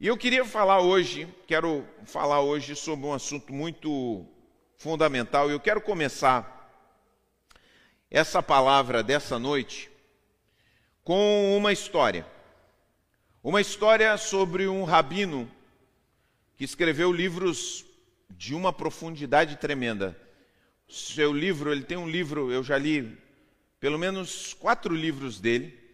E eu queria falar hoje, quero falar hoje sobre um assunto muito fundamental. Eu quero começar essa palavra dessa noite com uma história. Uma história sobre um rabino que escreveu livros de uma profundidade tremenda. Seu livro, ele tem um livro, eu já li pelo menos quatro livros dele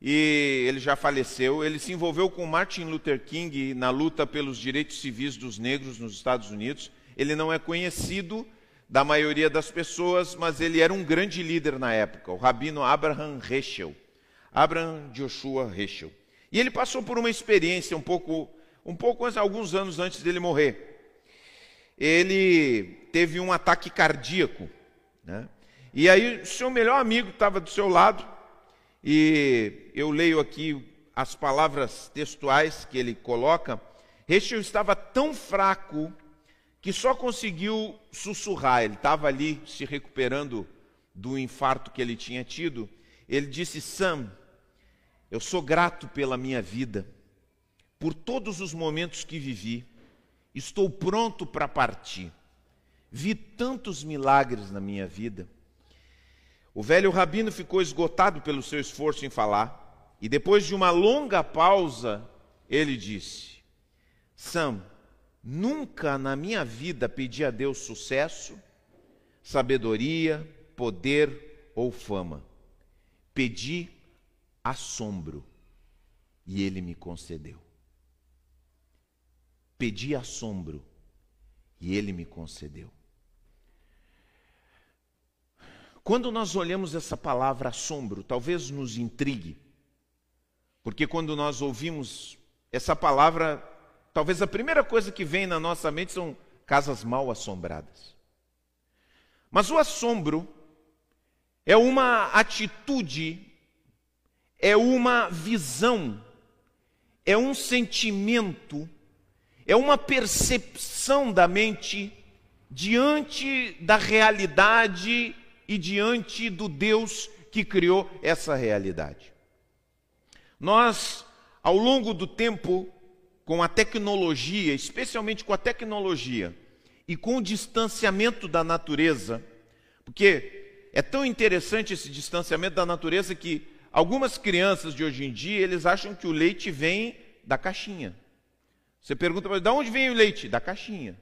e ele já faleceu. Ele se envolveu com Martin Luther King na luta pelos direitos civis dos negros nos Estados Unidos. Ele não é conhecido da maioria das pessoas, mas ele era um grande líder na época, o rabino Abraham Heschel. Abraham Joshua Heschel. E ele passou por uma experiência um pouco, um pouco alguns anos antes dele morrer. Ele teve um ataque cardíaco, né? E aí, seu melhor amigo estava do seu lado, e eu leio aqui as palavras textuais que ele coloca. Rachel estava tão fraco que só conseguiu sussurrar. Ele estava ali se recuperando do infarto que ele tinha tido. Ele disse: Sam, eu sou grato pela minha vida, por todos os momentos que vivi. Estou pronto para partir. Vi tantos milagres na minha vida. O velho rabino ficou esgotado pelo seu esforço em falar, e depois de uma longa pausa, ele disse: Sam, nunca na minha vida pedi a Deus sucesso, sabedoria, poder ou fama. Pedi assombro e ele me concedeu. Pedi assombro e ele me concedeu. Quando nós olhamos essa palavra assombro, talvez nos intrigue, porque quando nós ouvimos essa palavra, talvez a primeira coisa que vem na nossa mente são casas mal assombradas. Mas o assombro é uma atitude, é uma visão, é um sentimento, é uma percepção da mente diante da realidade e diante do Deus que criou essa realidade. Nós, ao longo do tempo, com a tecnologia, especialmente com a tecnologia e com o distanciamento da natureza, porque é tão interessante esse distanciamento da natureza que algumas crianças de hoje em dia, eles acham que o leite vem da caixinha. Você pergunta eles, de onde vem o leite? Da caixinha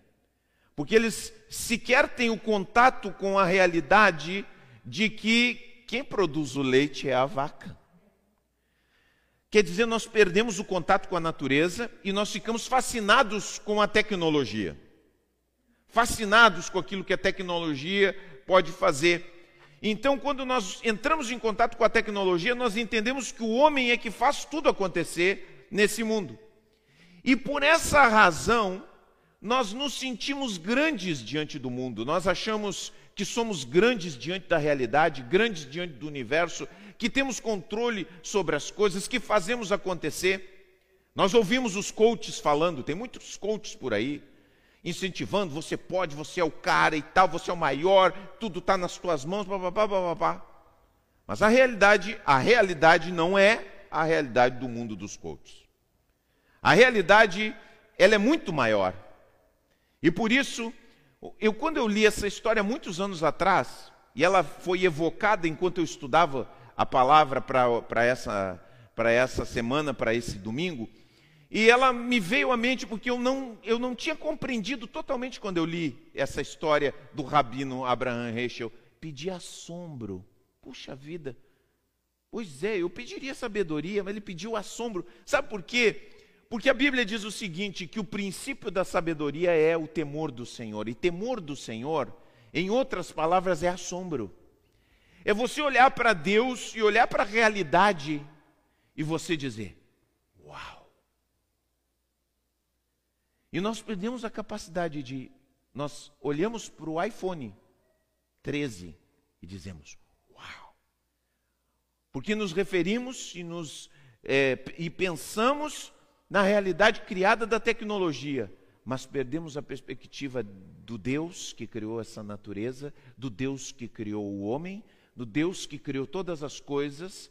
porque eles sequer têm o contato com a realidade de que quem produz o leite é a vaca. Quer dizer, nós perdemos o contato com a natureza e nós ficamos fascinados com a tecnologia. Fascinados com aquilo que a tecnologia pode fazer. Então, quando nós entramos em contato com a tecnologia, nós entendemos que o homem é que faz tudo acontecer nesse mundo. E por essa razão, nós nos sentimos grandes diante do mundo, nós achamos que somos grandes diante da realidade, grandes diante do universo, que temos controle sobre as coisas, que fazemos acontecer. Nós ouvimos os coaches falando, tem muitos coaches por aí, incentivando, você pode, você é o cara e tal, você é o maior, tudo está nas tuas mãos, papapá, papapá. Mas a realidade, a realidade não é a realidade do mundo dos coaches. A realidade, ela é muito maior. E por isso, eu quando eu li essa história muitos anos atrás, e ela foi evocada enquanto eu estudava a palavra para essa, essa semana, para esse domingo, e ela me veio à mente porque eu não, eu não tinha compreendido totalmente quando eu li essa história do rabino Abraham Heschel. Pedi assombro. Puxa vida. Pois é, eu pediria sabedoria, mas ele pediu assombro. Sabe por quê? Porque a Bíblia diz o seguinte: que o princípio da sabedoria é o temor do Senhor. E temor do Senhor, em outras palavras, é assombro. É você olhar para Deus e olhar para a realidade e você dizer: Uau! E nós perdemos a capacidade de. Nós olhamos para o iPhone 13 e dizemos: Uau! Porque nos referimos e, nos, é, e pensamos na realidade criada da tecnologia, mas perdemos a perspectiva do Deus que criou essa natureza, do Deus que criou o homem, do Deus que criou todas as coisas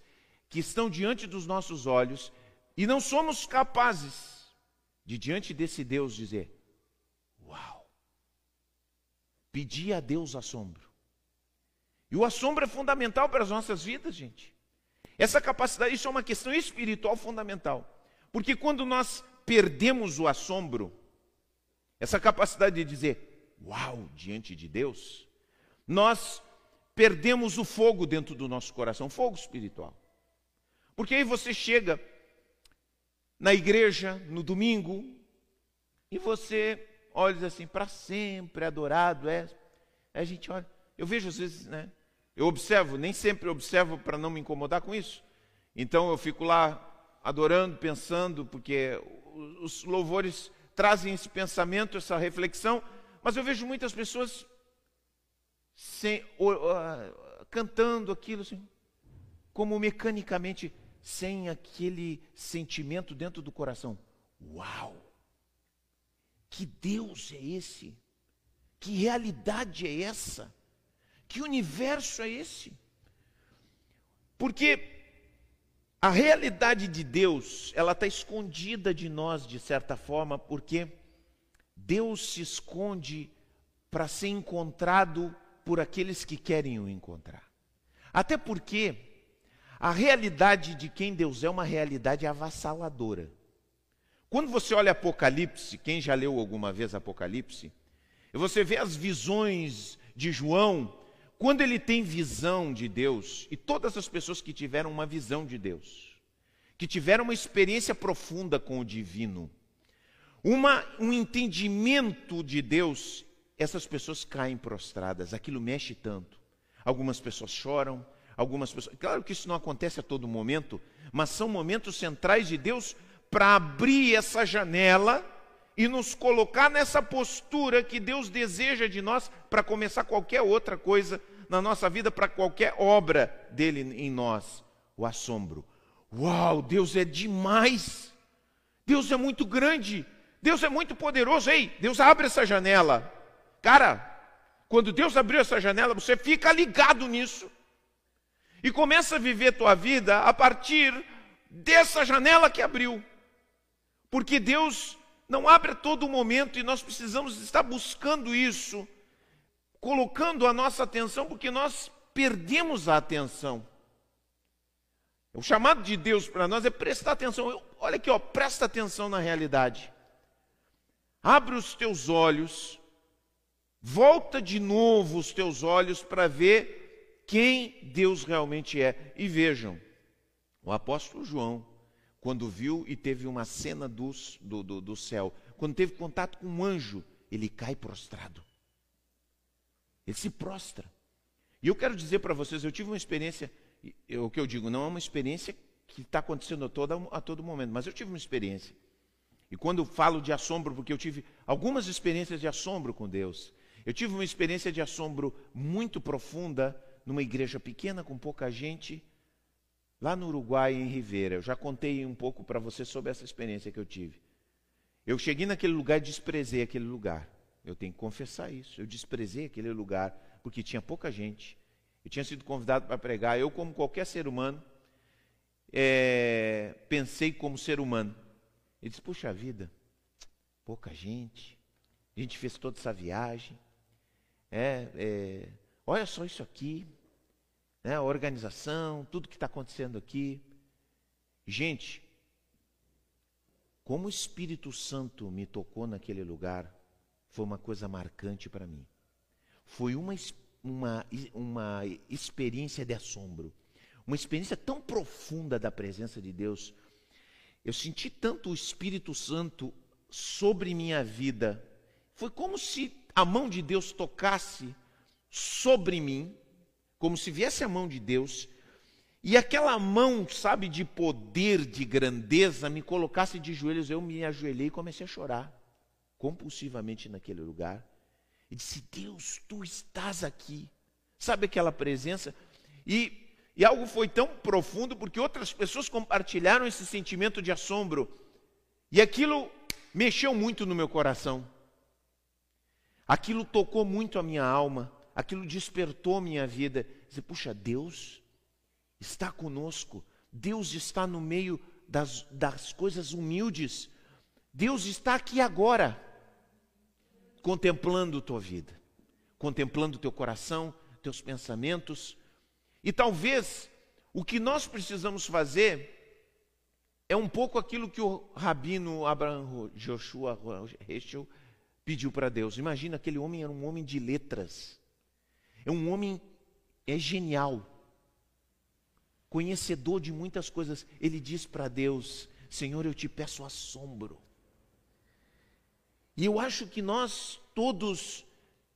que estão diante dos nossos olhos e não somos capazes de diante desse Deus dizer: Uau! Pedir a Deus assombro. E o assombro é fundamental para as nossas vidas, gente. Essa capacidade, isso é uma questão espiritual fundamental. Porque quando nós perdemos o assombro, essa capacidade de dizer uau diante de Deus, nós perdemos o fogo dentro do nosso coração, fogo espiritual. Porque aí você chega na igreja no domingo e você olha assim, para sempre adorado é. A gente olha, eu vejo às vezes, né? Eu observo, nem sempre observo para não me incomodar com isso. Então eu fico lá adorando, pensando, porque os louvores trazem esse pensamento, essa reflexão, mas eu vejo muitas pessoas sem, uh, cantando aquilo assim, como mecanicamente, sem aquele sentimento dentro do coração. Uau! Que Deus é esse? Que realidade é essa? Que universo é esse? Porque a realidade de Deus, ela está escondida de nós, de certa forma, porque Deus se esconde para ser encontrado por aqueles que querem o encontrar. Até porque a realidade de quem Deus é uma realidade avassaladora. Quando você olha Apocalipse, quem já leu alguma vez Apocalipse, você vê as visões de João, quando ele tem visão de Deus, e todas as pessoas que tiveram uma visão de Deus, que tiveram uma experiência profunda com o divino, uma, um entendimento de Deus, essas pessoas caem prostradas, aquilo mexe tanto. Algumas pessoas choram, algumas pessoas. Claro que isso não acontece a todo momento, mas são momentos centrais de Deus para abrir essa janela e nos colocar nessa postura que Deus deseja de nós para começar qualquer outra coisa na nossa vida, para qualquer obra dele em nós. O assombro. Uau, Deus é demais! Deus é muito grande! Deus é muito poderoso! Ei, Deus abre essa janela. Cara, quando Deus abriu essa janela, você fica ligado nisso. E começa a viver tua vida a partir dessa janela que abriu. Porque Deus não abre a todo momento e nós precisamos estar buscando isso, colocando a nossa atenção, porque nós perdemos a atenção. O chamado de Deus para nós é prestar atenção. Olha aqui, ó, presta atenção na realidade. Abre os teus olhos, volta de novo os teus olhos para ver quem Deus realmente é. E vejam, o apóstolo João quando viu e teve uma cena dos, do, do, do céu, quando teve contato com um anjo, ele cai prostrado. Ele se prostra. E eu quero dizer para vocês, eu tive uma experiência, o que eu digo, não é uma experiência que está acontecendo a todo, a todo momento, mas eu tive uma experiência. E quando eu falo de assombro, porque eu tive algumas experiências de assombro com Deus. Eu tive uma experiência de assombro muito profunda numa igreja pequena, com pouca gente, lá no Uruguai, em Ribeira. Eu já contei um pouco para você sobre essa experiência que eu tive. Eu cheguei naquele lugar e desprezei aquele lugar. Eu tenho que confessar isso. Eu desprezei aquele lugar porque tinha pouca gente. Eu tinha sido convidado para pregar. Eu, como qualquer ser humano, é, pensei como ser humano. Ele disse: Puxa vida, pouca gente. A gente fez toda essa viagem. É, é, olha só isso aqui né, a organização, tudo que está acontecendo aqui. Gente, como o Espírito Santo me tocou naquele lugar, foi uma coisa marcante para mim. Foi uma, uma, uma experiência de assombro, uma experiência tão profunda da presença de Deus. Eu senti tanto o Espírito Santo sobre minha vida. Foi como se a mão de Deus tocasse sobre mim como se viesse a mão de Deus, e aquela mão, sabe, de poder, de grandeza, me colocasse de joelhos, eu me ajoelhei e comecei a chorar, compulsivamente naquele lugar, e disse: Deus, tu estás aqui. Sabe aquela presença? E, e algo foi tão profundo, porque outras pessoas compartilharam esse sentimento de assombro, e aquilo mexeu muito no meu coração. Aquilo tocou muito a minha alma aquilo despertou minha vida. Dizer, puxa, Deus está conosco, Deus está no meio das, das coisas humildes, Deus está aqui agora, contemplando tua vida, contemplando teu coração, teus pensamentos. E talvez o que nós precisamos fazer é um pouco aquilo que o rabino Abraham Joshua Heschel pediu para Deus. Imagina, aquele homem era um homem de letras. É um homem é genial. Conhecedor de muitas coisas. Ele diz para Deus: Senhor, eu te peço assombro. E eu acho que nós todos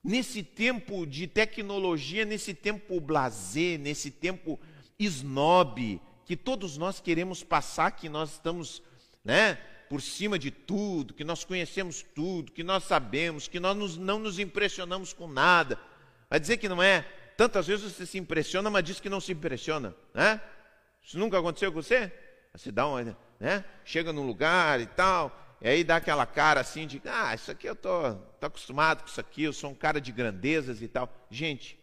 nesse tempo de tecnologia, nesse tempo blazer, nesse tempo snob, que todos nós queremos passar que nós estamos, né, por cima de tudo, que nós conhecemos tudo, que nós sabemos, que nós nos, não nos impressionamos com nada. Vai dizer que não é? Tantas vezes você se impressiona, mas diz que não se impressiona, né? Isso nunca aconteceu com você? Você dá uma, né? Chega num lugar e tal, e aí dá aquela cara assim de, ah, isso aqui eu tô, tô acostumado com isso aqui, eu sou um cara de grandezas e tal. Gente,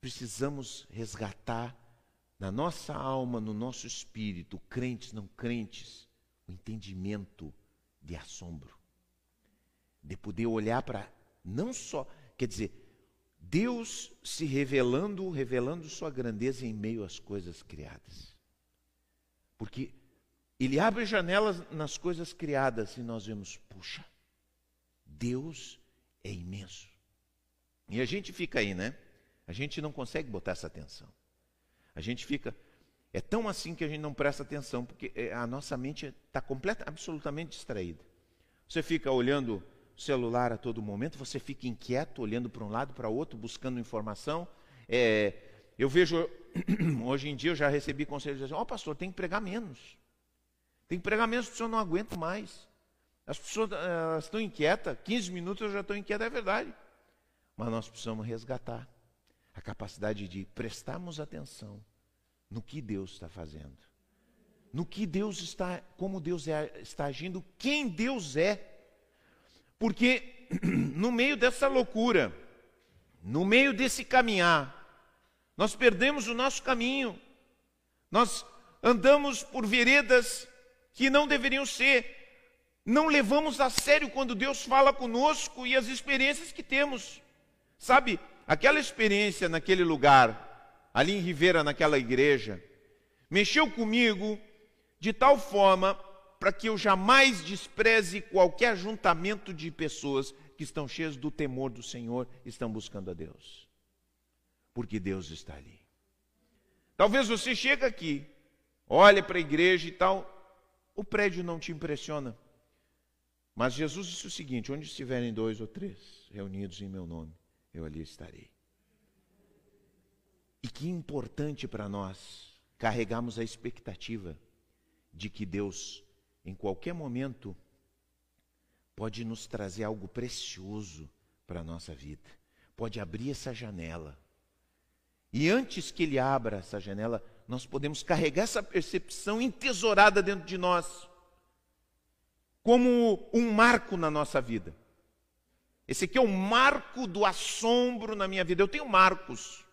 precisamos resgatar na nossa alma, no nosso espírito, crentes, não crentes, o entendimento de assombro. De poder olhar para, não só, quer dizer, Deus se revelando, revelando sua grandeza em meio às coisas criadas. Porque ele abre janelas nas coisas criadas e nós vemos, puxa, Deus é imenso. E a gente fica aí, né? A gente não consegue botar essa atenção. A gente fica. É tão assim que a gente não presta atenção, porque é, a nossa mente está completa, absolutamente distraída. Você fica olhando celular a todo momento, você fica inquieto, olhando para um lado, para outro, buscando informação. É, eu vejo, hoje em dia, eu já recebi conselhos assim: Ó, oh, pastor, tem que pregar menos. Tem que pregar menos, porque eu não aguento mais. As pessoas elas estão inquietas, 15 minutos eu já estou inquieto, é verdade. Mas nós precisamos resgatar a capacidade de prestarmos atenção no que Deus está fazendo, no que Deus está, como Deus é, está agindo, quem Deus é. Porque no meio dessa loucura, no meio desse caminhar, nós perdemos o nosso caminho, nós andamos por veredas que não deveriam ser, não levamos a sério quando Deus fala conosco e as experiências que temos. Sabe, aquela experiência naquele lugar, ali em Ribeira, naquela igreja, mexeu comigo de tal forma para que eu jamais despreze qualquer ajuntamento de pessoas que estão cheias do temor do Senhor, estão buscando a Deus. Porque Deus está ali. Talvez você chegue aqui, olhe para a igreja e tal, o prédio não te impressiona. Mas Jesus disse o seguinte: onde estiverem dois ou três reunidos em meu nome, eu ali estarei. E que importante para nós carregarmos a expectativa de que Deus, em qualquer momento, pode nos trazer algo precioso para a nossa vida, pode abrir essa janela. E antes que Ele abra essa janela, nós podemos carregar essa percepção entesourada dentro de nós, como um marco na nossa vida. Esse aqui é o marco do assombro na minha vida. Eu tenho marcos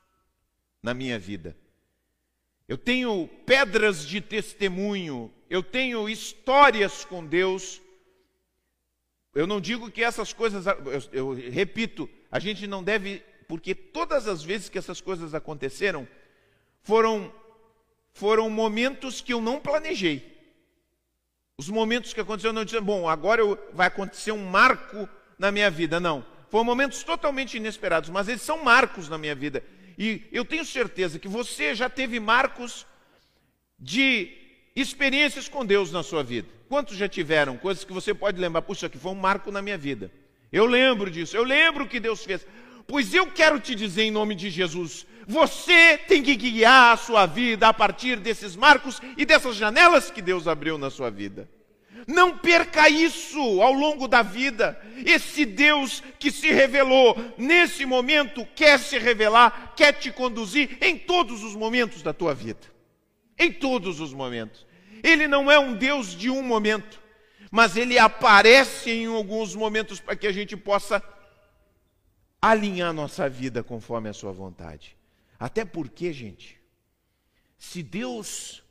na minha vida. Eu tenho pedras de testemunho, eu tenho histórias com Deus. Eu não digo que essas coisas, eu, eu, repito, a gente não deve, porque todas as vezes que essas coisas aconteceram, foram, foram momentos que eu não planejei. Os momentos que aconteceram, eu não disse, bom, agora eu, vai acontecer um marco na minha vida, não. Foram momentos totalmente inesperados, mas eles são marcos na minha vida. E eu tenho certeza que você já teve marcos de experiências com Deus na sua vida. Quantos já tiveram coisas que você pode lembrar? Puxa, que foi um marco na minha vida. Eu lembro disso, eu lembro o que Deus fez. Pois eu quero te dizer em nome de Jesus: você tem que guiar a sua vida a partir desses marcos e dessas janelas que Deus abriu na sua vida. Não perca isso ao longo da vida. Esse Deus que se revelou nesse momento quer se revelar, quer te conduzir em todos os momentos da tua vida. Em todos os momentos. Ele não é um Deus de um momento, mas ele aparece em alguns momentos para que a gente possa alinhar nossa vida conforme a sua vontade. Até porque, gente, se Deus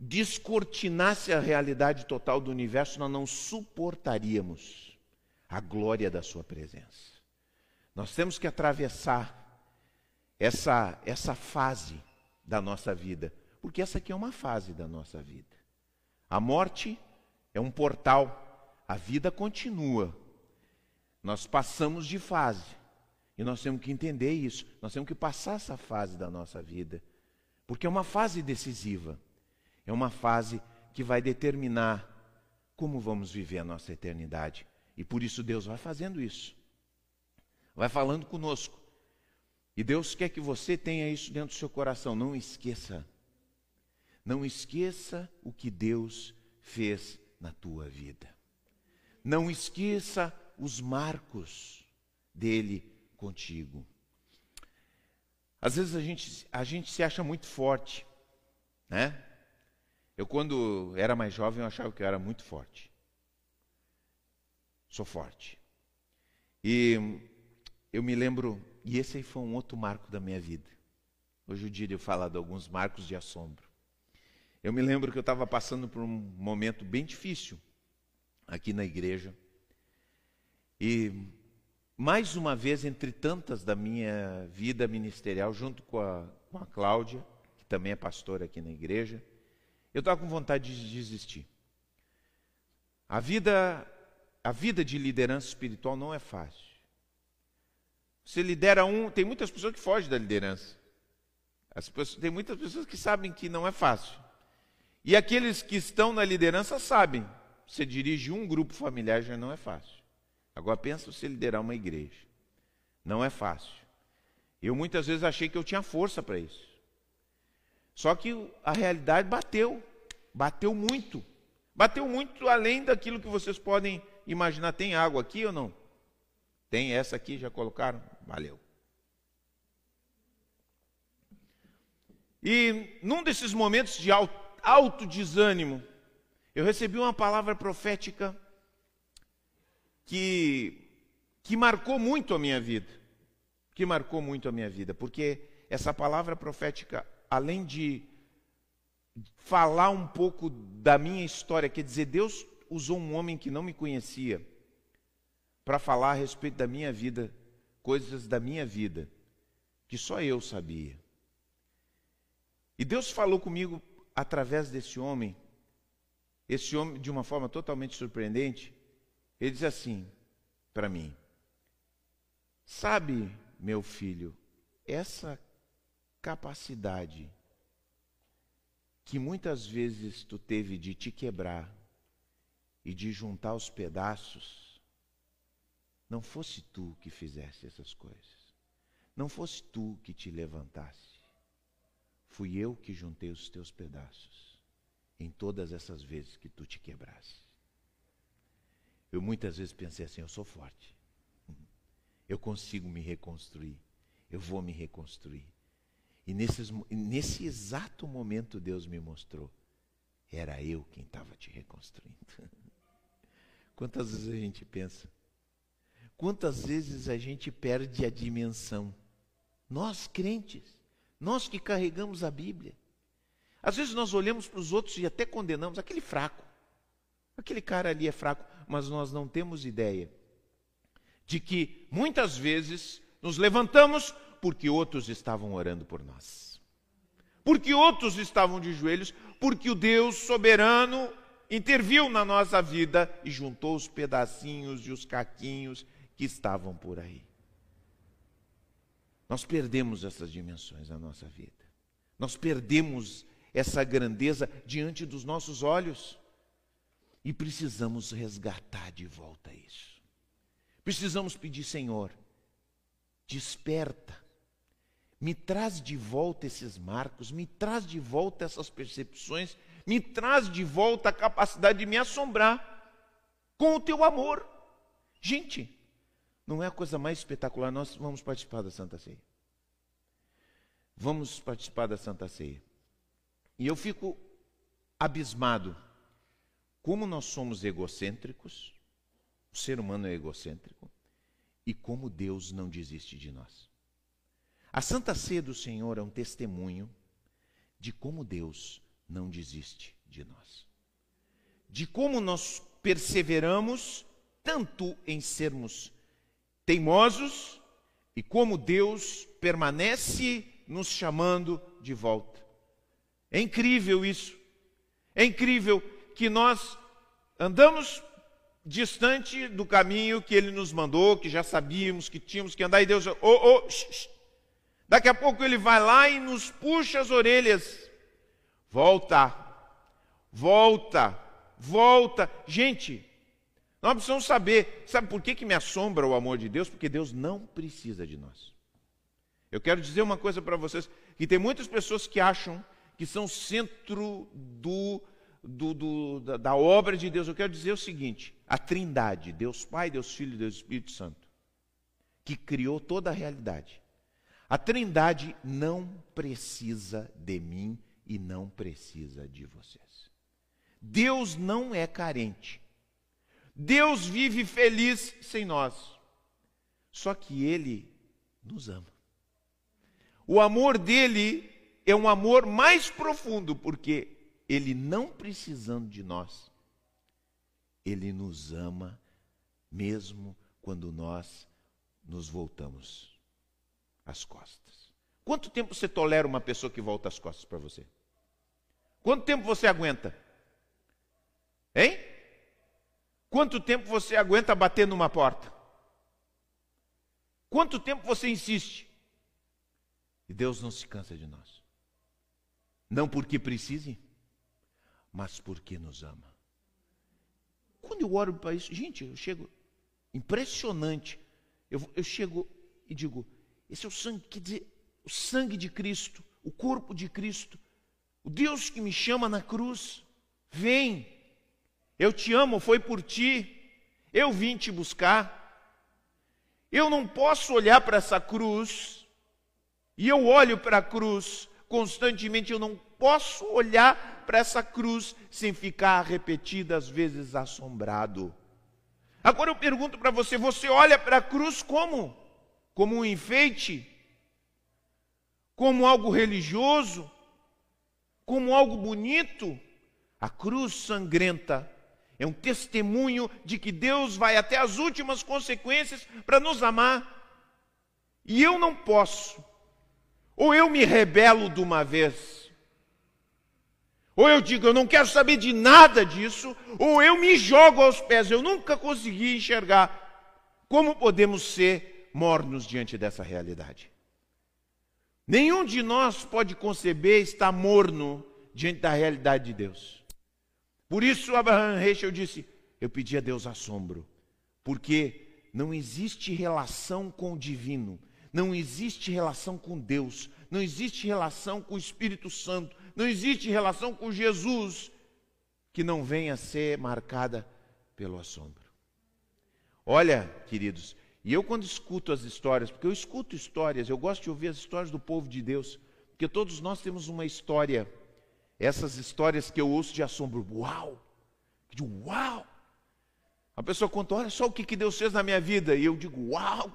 descortinasse a realidade total do universo, nós não suportaríamos a glória da Sua presença. Nós temos que atravessar essa, essa fase da nossa vida, porque essa aqui é uma fase da nossa vida. A morte é um portal, a vida continua. Nós passamos de fase e nós temos que entender isso, nós temos que passar essa fase da nossa vida, porque é uma fase decisiva, é uma fase que vai determinar como vamos viver a nossa eternidade. E por isso Deus vai fazendo isso, vai falando conosco. E Deus quer que você tenha isso dentro do seu coração. Não esqueça. Não esqueça o que Deus fez na tua vida. Não esqueça os marcos dele contigo. Às vezes a gente, a gente se acha muito forte, né? Eu, quando era mais jovem, eu achava que eu era muito forte. Sou forte. E eu me lembro e esse aí foi um outro marco da minha vida. Hoje dia de eu falar de alguns marcos de assombro. Eu me lembro que eu estava passando por um momento bem difícil aqui na igreja. E mais uma vez, entre tantas da minha vida ministerial, junto com a, com a Cláudia, que também é pastora aqui na igreja, eu estava com vontade de desistir. A vida, a vida de liderança espiritual não é fácil. Você lidera um, tem muitas pessoas que fogem da liderança. Pessoas, tem muitas pessoas que sabem que não é fácil. E aqueles que estão na liderança sabem. Você dirige um grupo familiar já não é fácil. Agora pensa você liderar uma igreja. Não é fácil. Eu muitas vezes achei que eu tinha força para isso. Só que a realidade bateu. Bateu muito. Bateu muito além daquilo que vocês podem imaginar. Tem água aqui ou não? Tem essa aqui, já colocaram? Valeu. E num desses momentos de alto desânimo, eu recebi uma palavra profética que, que marcou muito a minha vida. Que marcou muito a minha vida, porque essa palavra profética, além de falar um pouco da minha história, quer dizer, Deus usou um homem que não me conhecia para falar a respeito da minha vida, coisas da minha vida, que só eu sabia. E Deus falou comigo através desse homem, esse homem de uma forma totalmente surpreendente. Ele diz assim para mim: Sabe, meu filho, essa capacidade que muitas vezes tu teve de te quebrar e de juntar os pedaços, não fosse tu que fizesse essas coisas. Não fosse tu que te levantasse. Fui eu que juntei os teus pedaços em todas essas vezes que tu te quebrasse. Eu muitas vezes pensei assim: eu sou forte. Eu consigo me reconstruir. Eu vou me reconstruir. E nesses, nesse exato momento Deus me mostrou: era eu quem estava te reconstruindo. Quantas vezes a gente pensa, Quantas vezes a gente perde a dimensão? Nós crentes, nós que carregamos a Bíblia. Às vezes nós olhamos para os outros e até condenamos aquele fraco. Aquele cara ali é fraco, mas nós não temos ideia de que muitas vezes nos levantamos porque outros estavam orando por nós. Porque outros estavam de joelhos, porque o Deus soberano interviu na nossa vida e juntou os pedacinhos e os caquinhos que estavam por aí. Nós perdemos essas dimensões na nossa vida. Nós perdemos essa grandeza diante dos nossos olhos. E precisamos resgatar de volta isso. Precisamos pedir, Senhor, desperta, me traz de volta esses marcos, me traz de volta essas percepções, me traz de volta a capacidade de me assombrar com o teu amor. Gente, não é a coisa mais espetacular? Nós vamos participar da Santa Ceia. Vamos participar da Santa Ceia. E eu fico abismado. Como nós somos egocêntricos, o ser humano é egocêntrico, e como Deus não desiste de nós. A Santa Ceia do Senhor é um testemunho de como Deus não desiste de nós. De como nós perseveramos tanto em sermos teimosos e como Deus permanece nos chamando de volta. É incrível isso. É incrível que nós andamos distante do caminho que ele nos mandou, que já sabíamos que tínhamos que andar, e Deus, oh, oh, daqui a pouco ele vai lá e nos puxa as orelhas. Volta, volta, volta. Gente, nós precisamos saber, sabe por que, que me assombra o amor de Deus? Porque Deus não precisa de nós. Eu quero dizer uma coisa para vocês, que tem muitas pessoas que acham que são centro do, do, do, da, da obra de Deus. Eu quero dizer o seguinte: a Trindade, Deus Pai, Deus Filho e Deus Espírito Santo, que criou toda a realidade. A Trindade não precisa de mim e não precisa de vocês. Deus não é carente. Deus vive feliz sem nós. Só que Ele nos ama. O amor dele é um amor mais profundo, porque ele não precisando de nós, ele nos ama mesmo quando nós nos voltamos as costas. Quanto tempo você tolera uma pessoa que volta as costas para você? Quanto tempo você aguenta? Hein? Quanto tempo você aguenta bater numa porta? Quanto tempo você insiste? E Deus não se cansa de nós. Não porque precise, mas porque nos ama. Quando eu oro para isso, gente, eu chego, impressionante. Eu, eu chego e digo: esse é o sangue, quer dizer, o sangue de Cristo, o corpo de Cristo, o Deus que me chama na cruz. Vem, eu te amo, foi por ti, eu vim te buscar. Eu não posso olhar para essa cruz e eu olho para a cruz constantemente, eu não posso olhar para essa cruz sem ficar repetidas vezes assombrado. Agora eu pergunto para você: você olha para a cruz como? Como um enfeite? Como algo religioso? Como algo bonito? A cruz sangrenta é um testemunho de que Deus vai até as últimas consequências para nos amar. E eu não posso ou eu me rebelo de uma vez, ou eu digo, eu não quero saber de nada disso, ou eu me jogo aos pés. Eu nunca consegui enxergar como podemos ser mornos diante dessa realidade. Nenhum de nós pode conceber estar morno diante da realidade de Deus. Por isso, Abraham Heschel disse: Eu pedi a Deus assombro, porque não existe relação com o divino não existe relação com Deus, não existe relação com o Espírito Santo, não existe relação com Jesus que não venha a ser marcada pelo assombro. Olha, queridos, e eu quando escuto as histórias, porque eu escuto histórias, eu gosto de ouvir as histórias do povo de Deus, porque todos nós temos uma história, essas histórias que eu ouço de assombro, uau, de uau. A pessoa conta, olha só o que Deus fez na minha vida, e eu digo, uau,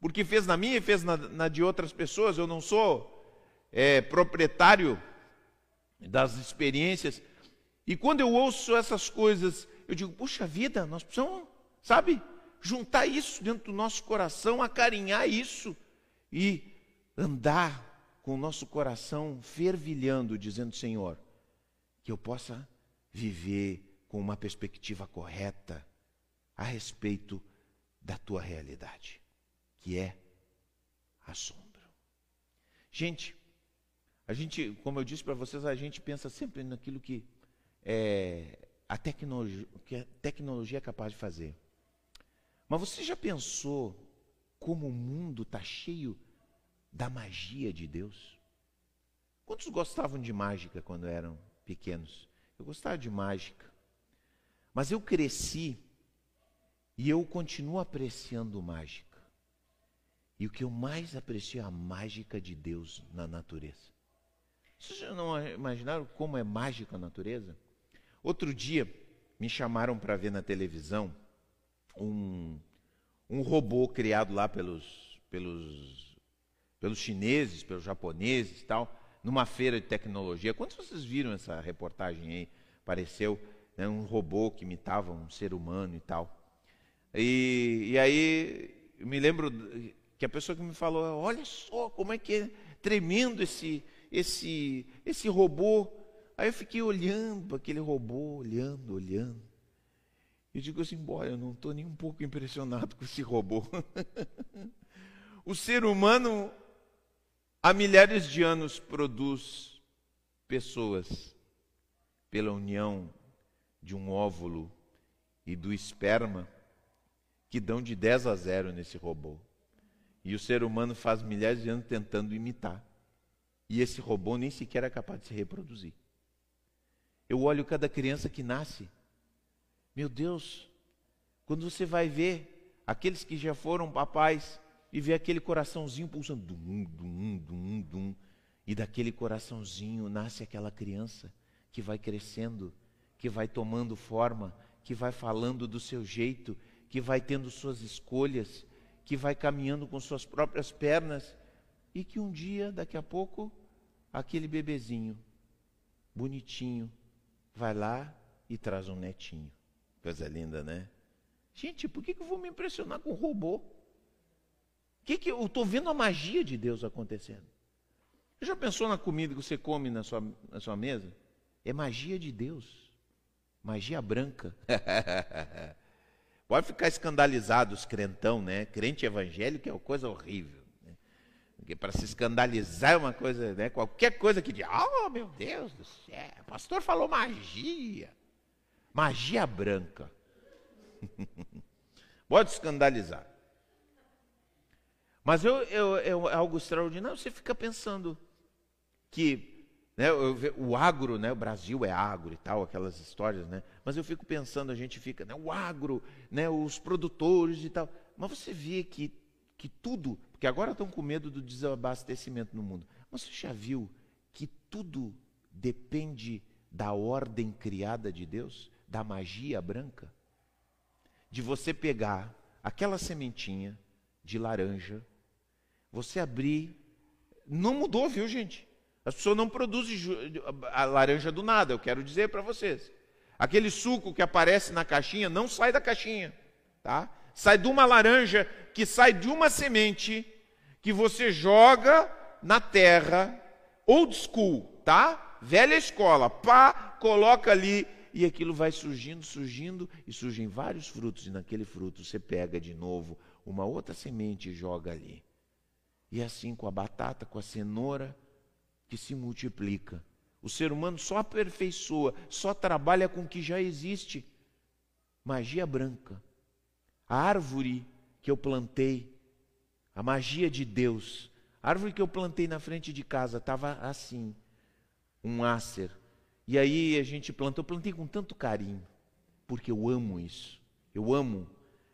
porque fez na minha e fez na, na de outras pessoas. Eu não sou é, proprietário das experiências. E quando eu ouço essas coisas, eu digo: puxa vida, nós precisamos, sabe, juntar isso dentro do nosso coração, acarinhar isso e andar com o nosso coração fervilhando, dizendo: Senhor, que eu possa viver com uma perspectiva correta a respeito da tua realidade que é assombro. Gente, a gente, como eu disse para vocês, a gente pensa sempre naquilo que é, a tecnologia, que a tecnologia é capaz de fazer. Mas você já pensou como o mundo está cheio da magia de Deus? Quantos gostavam de mágica quando eram pequenos? Eu gostava de mágica. Mas eu cresci e eu continuo apreciando mágica. E o que eu mais aprecio é a mágica de Deus na natureza. Vocês já não imaginaram como é mágica a natureza? Outro dia me chamaram para ver na televisão um, um robô criado lá pelos, pelos, pelos chineses, pelos japoneses e tal. numa feira de tecnologia. Quantos vocês viram essa reportagem aí? Apareceu né, um robô que imitava um ser humano e tal. E, e aí eu me lembro que a pessoa que me falou, olha só como é que é tremendo esse, esse, esse robô. Aí eu fiquei olhando aquele robô, olhando, olhando. E digo assim, olha, eu não estou nem um pouco impressionado com esse robô. o ser humano, há milhares de anos, produz pessoas pela união de um óvulo e do esperma que dão de 10 a 0 nesse robô. E o ser humano faz milhares de anos tentando imitar. E esse robô nem sequer é capaz de se reproduzir. Eu olho cada criança que nasce. Meu Deus, quando você vai ver aqueles que já foram papais e vê aquele coraçãozinho pulsando, dum, dum, dum, dum, e daquele coraçãozinho nasce aquela criança que vai crescendo, que vai tomando forma, que vai falando do seu jeito, que vai tendo suas escolhas, que vai caminhando com suas próprias pernas e que um dia, daqui a pouco, aquele bebezinho bonitinho vai lá e traz um netinho. Coisa linda, né? Gente, por que, que eu vou me impressionar com robô? Que que eu estou vendo a magia de Deus acontecendo? Já pensou na comida que você come na sua, na sua mesa? É magia de Deus. Magia branca. Pode ficar escandalizado os crentão, né? Crente evangélico é uma coisa horrível. Né? Porque para se escandalizar é uma coisa, né? Qualquer coisa que diz, oh meu Deus do céu, o pastor falou magia. Magia branca. Pode escandalizar. Mas eu, eu, eu, é algo extraordinário. Você fica pensando que né, o agro, né, o Brasil é agro e tal, aquelas histórias, né? Mas eu fico pensando, a gente fica, né, o agro, né, os produtores e tal. Mas você vê que, que tudo, porque agora estão com medo do desabastecimento no mundo. Mas você já viu que tudo depende da ordem criada de Deus, da magia branca? De você pegar aquela sementinha de laranja, você abrir, não mudou, viu, gente? As pessoas não produzem a laranja do nada, eu quero dizer para vocês. Aquele suco que aparece na caixinha não sai da caixinha, tá? Sai de uma laranja que sai de uma semente que você joga na terra, old school, tá? Velha escola, pá, coloca ali e aquilo vai surgindo, surgindo e surgem vários frutos e naquele fruto você pega de novo uma outra semente e joga ali. E assim com a batata, com a cenoura, que se multiplica. O ser humano só aperfeiçoa, só trabalha com o que já existe. Magia branca. A árvore que eu plantei, a magia de Deus. A árvore que eu plantei na frente de casa estava assim, um ácer. E aí a gente plantou, plantei com tanto carinho, porque eu amo isso. Eu amo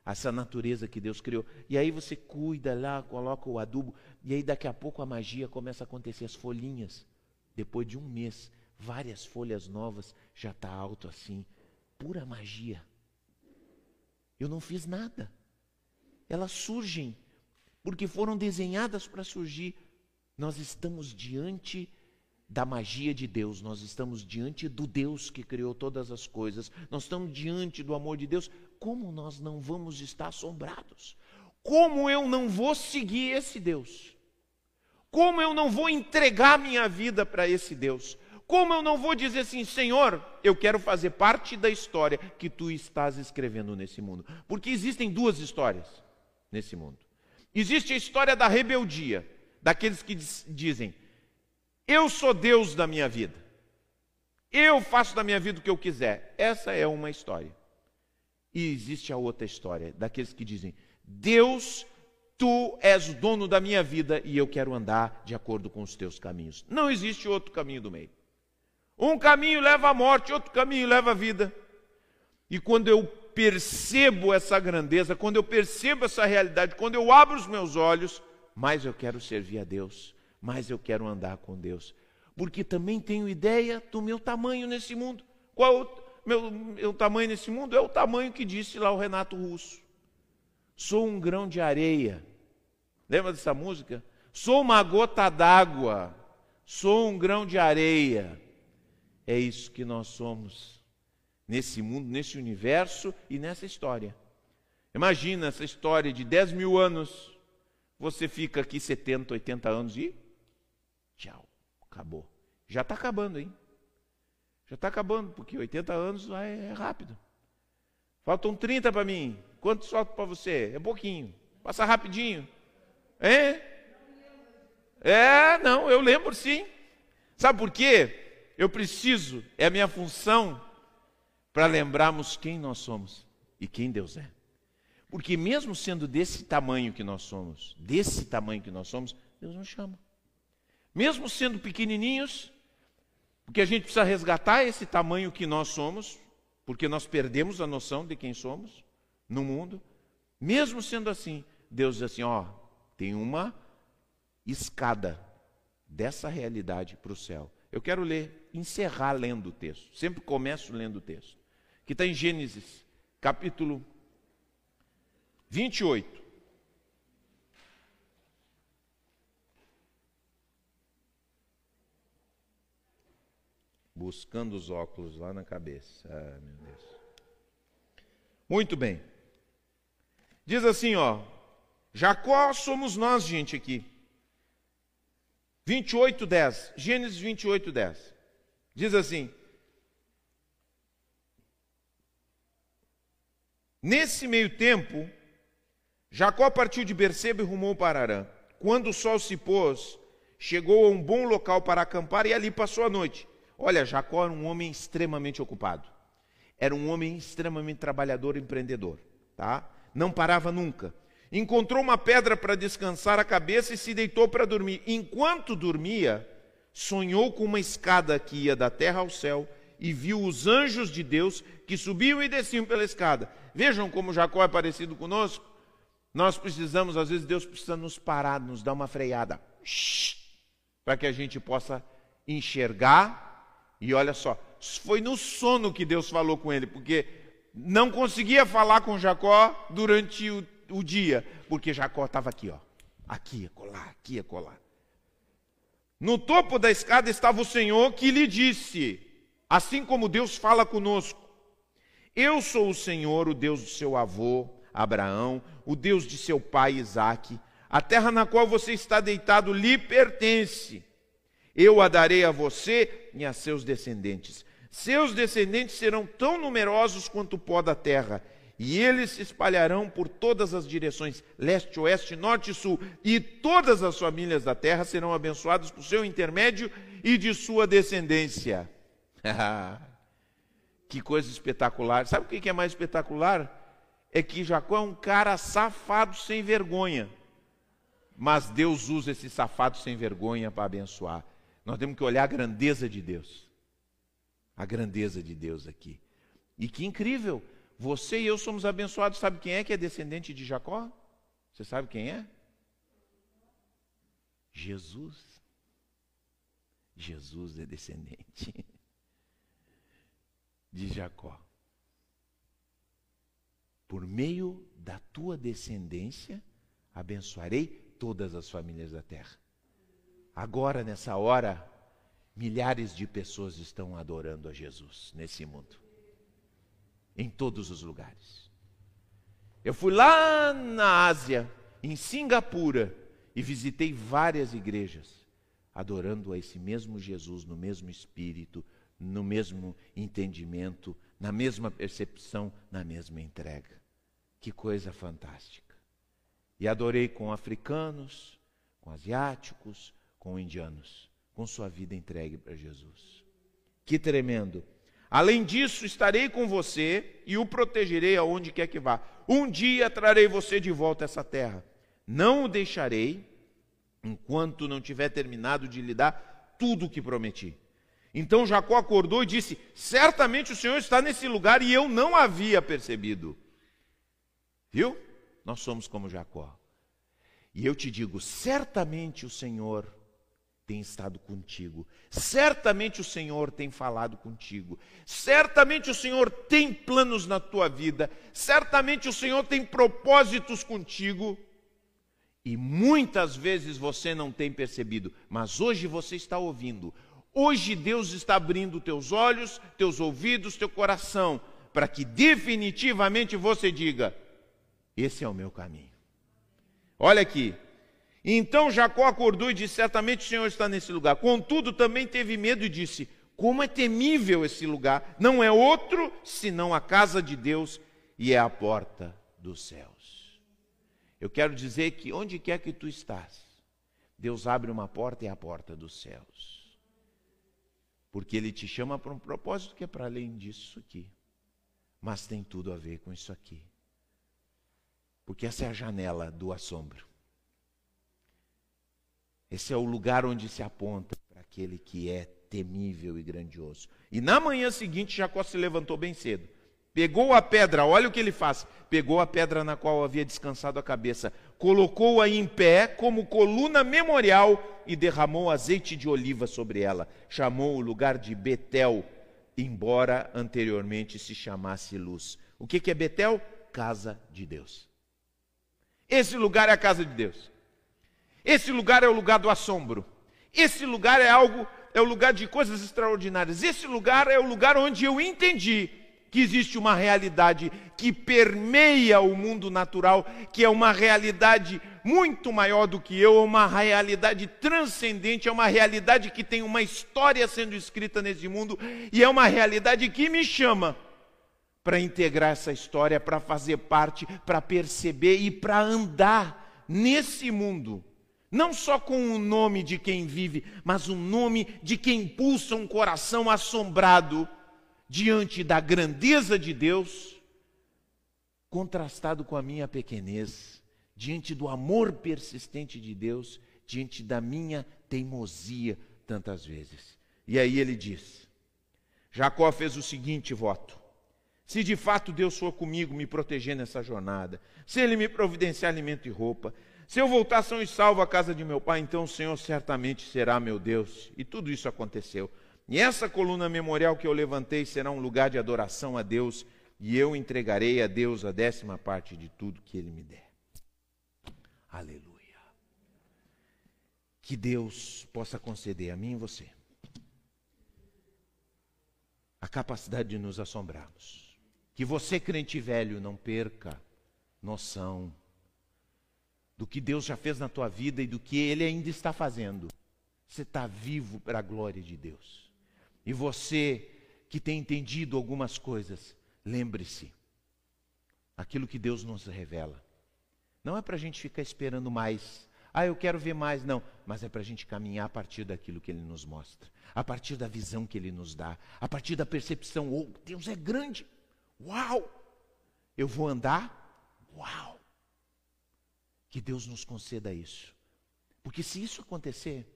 essa natureza que Deus criou. E aí você cuida lá, coloca o adubo, e aí daqui a pouco a magia começa a acontecer, as folhinhas. Depois de um mês, várias folhas novas, já está alto assim. Pura magia. Eu não fiz nada. Elas surgem, porque foram desenhadas para surgir. Nós estamos diante da magia de Deus, nós estamos diante do Deus que criou todas as coisas, nós estamos diante do amor de Deus, como nós não vamos estar assombrados? Como eu não vou seguir esse Deus? Como eu não vou entregar minha vida para esse Deus? Como eu não vou dizer assim, Senhor, eu quero fazer parte da história que tu estás escrevendo nesse mundo? Porque existem duas histórias nesse mundo. Existe a história da rebeldia, daqueles que dizem: Eu sou Deus da minha vida. Eu faço da minha vida o que eu quiser. Essa é uma história. E existe a outra história, daqueles que dizem: Deus, tu és o dono da minha vida e eu quero andar de acordo com os teus caminhos. Não existe outro caminho do meio. Um caminho leva à morte, outro caminho leva à vida. E quando eu percebo essa grandeza, quando eu percebo essa realidade, quando eu abro os meus olhos, mais eu quero servir a Deus, mais eu quero andar com Deus. Porque também tenho ideia do meu tamanho nesse mundo. Qual meu, meu tamanho nesse mundo é o tamanho que disse lá o Renato Russo. Sou um grão de areia. Lembra dessa música? Sou uma gota d'água sou um grão de areia. É isso que nós somos nesse mundo, nesse universo e nessa história. Imagina essa história de 10 mil anos, você fica aqui 70, 80 anos e tchau, acabou. Já está acabando, hein? Já está acabando, porque 80 anos é rápido. Faltam 30 para mim. Quanto falta para você? É pouquinho. Passa rapidinho. É? É, não, eu lembro sim. Sabe por quê? Eu preciso, é a minha função para lembrarmos quem nós somos e quem Deus é. Porque mesmo sendo desse tamanho que nós somos, desse tamanho que nós somos, Deus nos chama. Mesmo sendo pequenininhos, porque a gente precisa resgatar esse tamanho que nós somos, porque nós perdemos a noção de quem somos no mundo. Mesmo sendo assim, Deus diz assim: ó, tem uma escada dessa realidade para o céu. Eu quero ler, encerrar lendo o texto. Sempre começo lendo o texto. Que está em Gênesis, capítulo 28. Buscando os óculos lá na cabeça. Ah, meu Deus. Muito bem. Diz assim, ó. Jacó somos nós, gente, aqui. 28, 10. Gênesis 28, 10. Diz assim: Nesse meio tempo, Jacó partiu de Berseba e rumou para Arã. Quando o sol se pôs, chegou a um bom local para acampar e ali passou a noite. Olha, Jacó era um homem extremamente ocupado. Era um homem extremamente trabalhador empreendedor, tá? Não parava nunca. Encontrou uma pedra para descansar a cabeça e se deitou para dormir. Enquanto dormia, sonhou com uma escada que ia da terra ao céu e viu os anjos de Deus que subiam e desciam pela escada. Vejam como Jacó é parecido conosco. Nós precisamos, às vezes, Deus precisa nos parar, nos dar uma freada, para que a gente possa enxergar e olha só, foi no sono que Deus falou com ele, porque não conseguia falar com Jacó durante o, o dia, porque Jacó estava aqui, ó, aqui, colar, aqui, colar. No topo da escada estava o Senhor que lhe disse, assim como Deus fala conosco: Eu sou o Senhor, o Deus do seu avô Abraão, o Deus de seu pai Isaque. A terra na qual você está deitado lhe pertence. Eu a darei a você e a seus descendentes. Seus descendentes serão tão numerosos quanto o pó da terra, e eles se espalharão por todas as direções, leste, oeste, norte e sul, e todas as famílias da terra serão abençoadas por seu intermédio e de sua descendência. que coisa espetacular. Sabe o que é mais espetacular? É que Jacó é um cara safado sem vergonha. Mas Deus usa esse safado sem vergonha para abençoar. Nós temos que olhar a grandeza de Deus. A grandeza de Deus aqui. E que incrível! Você e eu somos abençoados. Sabe quem é que é descendente de Jacó? Você sabe quem é? Jesus. Jesus é descendente de Jacó. Por meio da tua descendência, abençoarei todas as famílias da terra. Agora, nessa hora, milhares de pessoas estão adorando a Jesus nesse mundo, em todos os lugares. Eu fui lá na Ásia, em Singapura, e visitei várias igrejas, adorando a esse mesmo Jesus, no mesmo espírito, no mesmo entendimento, na mesma percepção, na mesma entrega. Que coisa fantástica. E adorei com africanos, com asiáticos, com indianos, com sua vida entregue para Jesus. Que tremendo. Além disso, estarei com você e o protegerei aonde quer que vá. Um dia trarei você de volta a essa terra. Não o deixarei enquanto não tiver terminado de lhe dar tudo o que prometi. Então Jacó acordou e disse: Certamente o Senhor está nesse lugar e eu não havia percebido. Viu? Nós somos como Jacó. E eu te digo: certamente o Senhor tem estado contigo. Certamente o Senhor tem falado contigo. Certamente o Senhor tem planos na tua vida. Certamente o Senhor tem propósitos contigo. E muitas vezes você não tem percebido, mas hoje você está ouvindo. Hoje Deus está abrindo teus olhos, teus ouvidos, teu coração, para que definitivamente você diga: esse é o meu caminho. Olha aqui. Então Jacó acordou e disse: Certamente o Senhor está nesse lugar. Contudo, também teve medo e disse: Como é temível esse lugar! Não é outro senão a casa de Deus e é a porta dos céus. Eu quero dizer que onde quer que tu estás, Deus abre uma porta e é a porta dos céus. Porque Ele te chama para um propósito que é para além disso aqui. Mas tem tudo a ver com isso aqui. Porque essa é a janela do assombro. Esse é o lugar onde se aponta para aquele que é temível e grandioso. E na manhã seguinte, Jacó se levantou bem cedo Pegou a pedra, olha o que ele faz. Pegou a pedra na qual havia descansado a cabeça, colocou-a em pé como coluna memorial e derramou azeite de oliva sobre ela. Chamou o lugar de Betel, embora anteriormente se chamasse Luz. O que é Betel? Casa de Deus. Esse lugar é a casa de Deus. Esse lugar é o lugar do assombro. Esse lugar é algo, é o lugar de coisas extraordinárias. Esse lugar é o lugar onde eu entendi que existe uma realidade que permeia o mundo natural, que é uma realidade muito maior do que eu, é uma realidade transcendente, é uma realidade que tem uma história sendo escrita nesse mundo e é uma realidade que me chama para integrar essa história, para fazer parte, para perceber e para andar nesse mundo. Não só com o nome de quem vive, mas o nome de quem pulsa um coração assombrado diante da grandeza de Deus, contrastado com a minha pequenez, diante do amor persistente de Deus, diante da minha teimosia tantas vezes. E aí ele diz: Jacó fez o seguinte voto: se de fato Deus for comigo, me proteger nessa jornada, se Ele me providenciar alimento e roupa, se eu voltar são e salvo à casa de meu pai, então o Senhor certamente será meu Deus. E tudo isso aconteceu. E essa coluna memorial que eu levantei será um lugar de adoração a Deus, e eu entregarei a Deus a décima parte de tudo que Ele me der. Aleluia. Que Deus possa conceder a mim e você a capacidade de nos assombrarmos. Que você, crente velho, não perca noção do que Deus já fez na tua vida e do que Ele ainda está fazendo. Você está vivo para a glória de Deus. E você que tem entendido algumas coisas, lembre-se: aquilo que Deus nos revela. Não é para a gente ficar esperando mais. Ah, eu quero ver mais. Não. Mas é para a gente caminhar a partir daquilo que Ele nos mostra. A partir da visão que Ele nos dá. A partir da percepção. Oh, Deus é grande. Uau! Eu vou andar? Uau! Que Deus nos conceda isso. Porque se isso acontecer,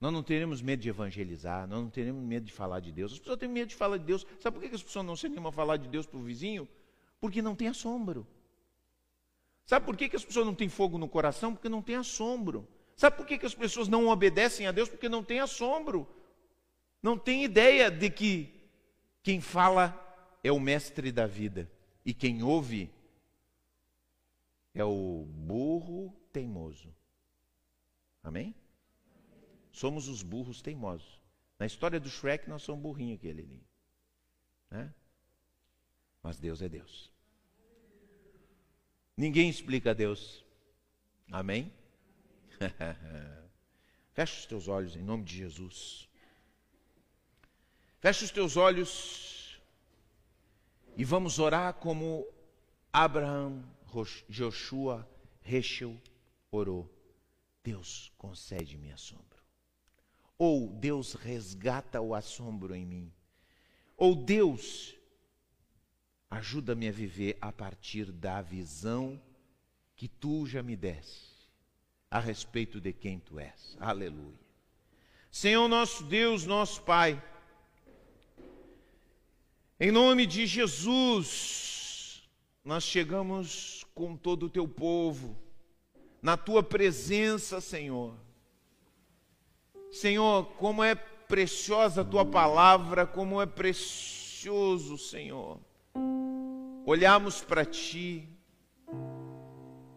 nós não teremos medo de evangelizar, nós não teremos medo de falar de Deus. As pessoas têm medo de falar de Deus. Sabe por que as pessoas não se animam a falar de Deus para o vizinho? Porque não tem assombro. Sabe por que as pessoas não têm fogo no coração? Porque não tem assombro. Sabe por que as pessoas não obedecem a Deus? Porque não tem assombro. Não tem ideia de que quem fala é o mestre da vida e quem ouve é o burro teimoso. Amém? somos os burros teimosos. Na história do Shrek, nós somos burrinho aquele ali. Né? Mas Deus é Deus. Ninguém explica Deus. Amém? Fecha os teus olhos em nome de Jesus. Fecha os teus olhos e vamos orar como Abraham, Joshua, Rechel orou. Deus concede-me assombro. Ou Deus resgata o assombro em mim. Ou Deus ajuda-me a viver a partir da visão que tu já me deste a respeito de quem tu és. Aleluia. Senhor nosso Deus, nosso Pai, em nome de Jesus, nós chegamos com todo o teu povo, na tua presença, Senhor Senhor, como é preciosa a tua palavra, como é precioso, Senhor. Olhamos para ti,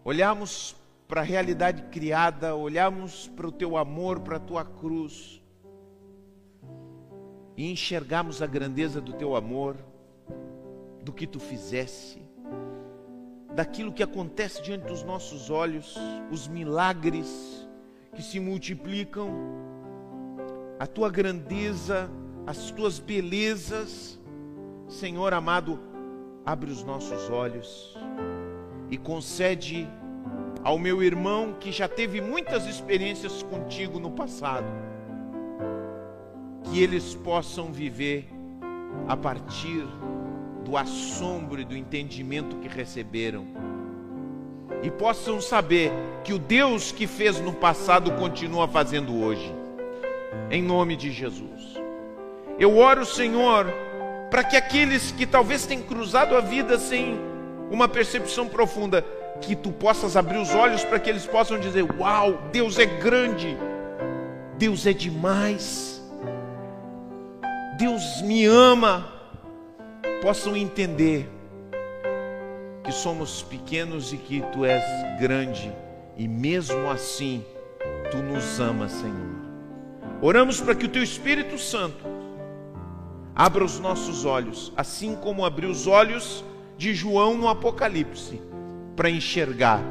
olhamos para a realidade criada, olharmos para o teu amor, para a tua cruz e enxergarmos a grandeza do teu amor, do que tu fizesse, daquilo que acontece diante dos nossos olhos, os milagres que se multiplicam, a tua grandeza, as tuas belezas. Senhor amado, abre os nossos olhos e concede ao meu irmão que já teve muitas experiências contigo no passado, que eles possam viver a partir do assombro e do entendimento que receberam, e possam saber que o Deus que fez no passado continua fazendo hoje, em nome de Jesus. Eu oro, Senhor, para que aqueles que talvez tenham cruzado a vida sem uma percepção profunda, que tu possas abrir os olhos para que eles possam dizer: Uau, Deus é grande, Deus é demais, Deus me ama. Possam entender que somos pequenos e que tu és grande, e mesmo assim tu nos amas, Senhor. Oramos para que o teu Espírito Santo abra os nossos olhos, assim como abriu os olhos de João no Apocalipse, para enxergar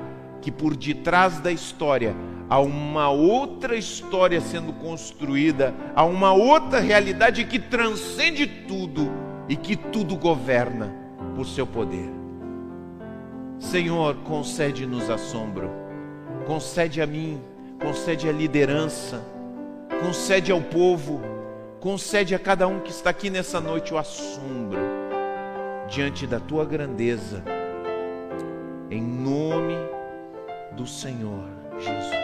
que por detrás da história há uma outra história sendo construída, há uma outra realidade que transcende tudo e que tudo governa por seu poder. Senhor, concede-nos assombro, concede a mim, concede a liderança, concede ao povo, concede a cada um que está aqui nessa noite o assombro diante da tua grandeza, em nome do Senhor Jesus.